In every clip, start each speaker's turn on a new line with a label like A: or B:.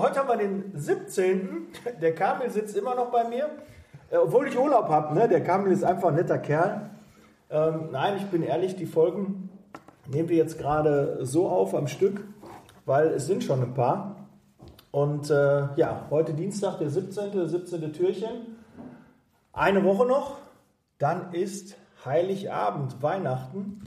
A: heute haben wir den 17. Der Kamil sitzt immer noch bei mir. Äh, obwohl ich Urlaub habe, ne? Der Kamil ist einfach ein netter Kerl. Ähm, nein, ich bin ehrlich, die Folgen nehmen wir jetzt gerade so auf am Stück, weil es sind schon ein paar. Und äh, ja, heute Dienstag, der 17. 17. Türchen. Eine Woche noch, dann ist Heiligabend, Weihnachten.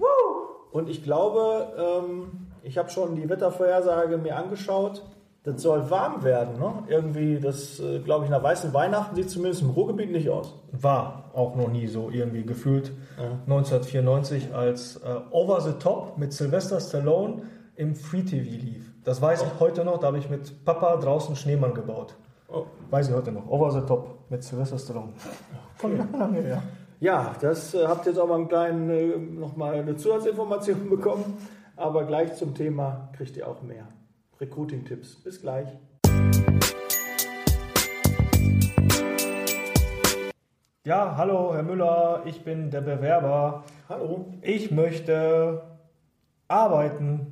A: Und ich glaube, ähm, ich habe schon die Wettervorhersage mir angeschaut. Das soll warm werden. Ne? Irgendwie, das äh, glaube ich, nach weißen Weihnachten sieht zumindest im Ruhrgebiet nicht aus.
B: War auch noch nie so irgendwie gefühlt.
A: Ja.
B: 1994 als äh, Over the Top mit Sylvester Stallone im Free TV lief. Das weiß ich heute noch, da habe ich mit Papa draußen Schneemann gebaut.
A: Oh.
B: Weiß ich heute noch. Over the Top mit Sylvester Stallone. Von lange her.
A: Ja, das äh, habt ihr jetzt auch mal einen kleinen, äh, nochmal eine Zusatzinformation bekommen. Aber gleich zum Thema kriegt ihr auch mehr. Recruiting-Tipps. Bis gleich.
B: Ja, hallo Herr Müller, ich bin der Bewerber.
A: Hallo.
B: Ich möchte arbeiten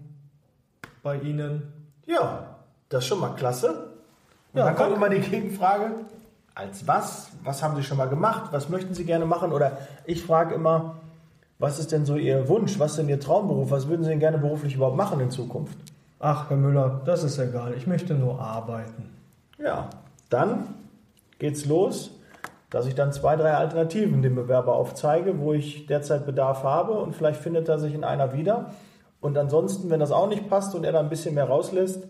B: bei Ihnen.
A: Ja, das ist schon mal klasse. Und
B: Ja,
A: dann kommt immer die Gegenfrage, als was? Was haben Sie schon mal gemacht? Was möchten Sie gerne machen? Oder ich frage immer, was ist denn so Ihr Wunsch? Was ist denn Ihr Traumberuf? Was würden Sie denn gerne beruflich überhaupt machen in Zukunft?
B: Ach, Herr Müller, das ist egal. Ich möchte nur arbeiten.
A: Ja, dann geht's los, dass ich dann zwei, drei Alternativen dem Bewerber aufzeige, wo ich derzeit Bedarf habe und vielleicht findet er sich in einer wieder. Und ansonsten, wenn das auch nicht passt und er da ein bisschen mehr rauslässt,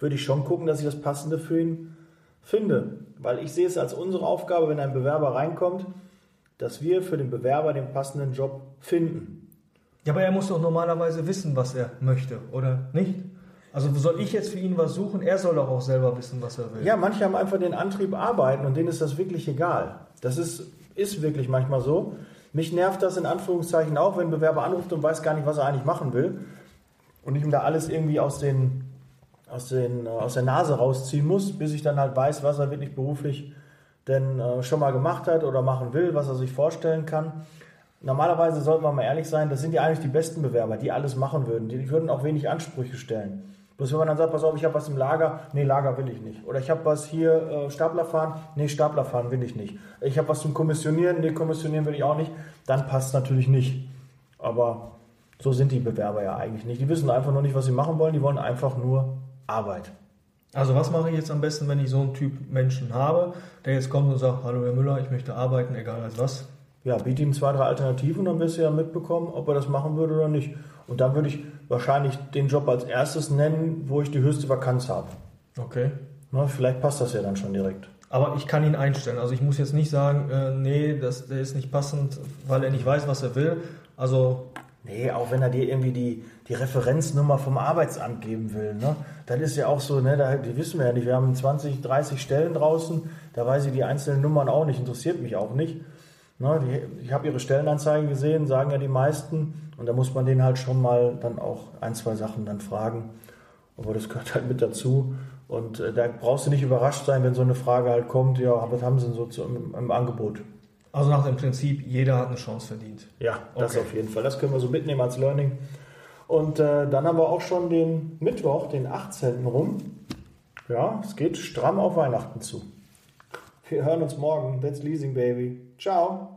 A: würde ich schon gucken, dass ich das Passende für ihn finde. Weil ich sehe es als unsere Aufgabe, wenn ein Bewerber reinkommt, dass wir für den Bewerber den passenden Job finden.
B: Ja, aber er muss doch normalerweise wissen, was er möchte, oder nicht? Also soll ich jetzt für ihn was suchen? Er soll doch auch selber wissen, was er will.
A: Ja, manche haben einfach den Antrieb arbeiten und denen ist das wirklich egal. Das ist, ist wirklich manchmal so. Mich nervt das in Anführungszeichen auch, wenn ein Bewerber anruft und weiß gar nicht, was er eigentlich machen will. Und ich ihm da alles irgendwie aus, den, aus, den, äh, aus der Nase rausziehen muss, bis ich dann halt weiß, was er wirklich beruflich denn äh, schon mal gemacht hat oder machen will, was er sich vorstellen kann. Normalerweise sollten wir mal ehrlich sein, das sind ja eigentlich die besten Bewerber, die alles machen würden. Die, würden auch wenig Ansprüche stellen. Bloß wenn man dann sagt, pass auf, ich habe was im Lager, nee, Lager will ich nicht. Oder ich habe was hier, äh, Stapler fahren, nee, Stapler fahren will ich nicht. Ich habe was zum Kommissionieren, nee, Kommissionieren will ich auch nicht. Dann passt es natürlich nicht. Aber so sind die Bewerber ja eigentlich nicht. Die wissen einfach nur nicht, was sie machen wollen, die wollen einfach nur Arbeit.
B: Also was mache ich jetzt am besten, wenn ich so einen Typ Menschen habe, der jetzt kommt und sagt, hallo Herr Müller, ich möchte arbeiten, egal als was?
A: Ja, biete ihm zwei, drei Alternativen, dann wirst du ja mitbekommen, ob er das machen würde oder nicht. Und dann würde ich wahrscheinlich den Job als erstes nennen, wo ich die höchste Vakanz habe.
B: Okay.
A: Na, vielleicht passt das ja dann schon direkt.
B: Aber ich kann ihn einstellen. Also ich muss jetzt nicht sagen, äh, nee, das, der ist nicht passend, weil er nicht weiß, was er will. Also
A: Nee, auch wenn er dir irgendwie die, die Referenznummer vom Arbeitsamt geben will. Ne? Das ist ja auch so, ne, da, die wissen wir ja nicht. Wir haben 20, 30 Stellen draußen, da weiß ich die einzelnen Nummern auch nicht, interessiert mich auch nicht. Ne, die, ich habe ihre Stellenanzeigen gesehen, sagen ja die meisten. Und da muss man denen halt schon mal dann auch ein, zwei Sachen dann fragen. Aber das gehört halt mit dazu. Und äh, da brauchst du nicht überrascht sein, wenn so eine Frage halt kommt, ja, was haben sie denn so zu, im, im Angebot?
B: Also nach dem Prinzip, jeder hat eine Chance verdient.
A: Ja, das
B: Okay.
A: auf jeden Fall. Das können wir so mitnehmen als Learning. Und äh, dann haben wir auch schon den Mittwoch, den 18. rum. Ja, es geht stramm auf Weihnachten zu. Wir hören uns morgen. That's Leasing Baby. Ciao.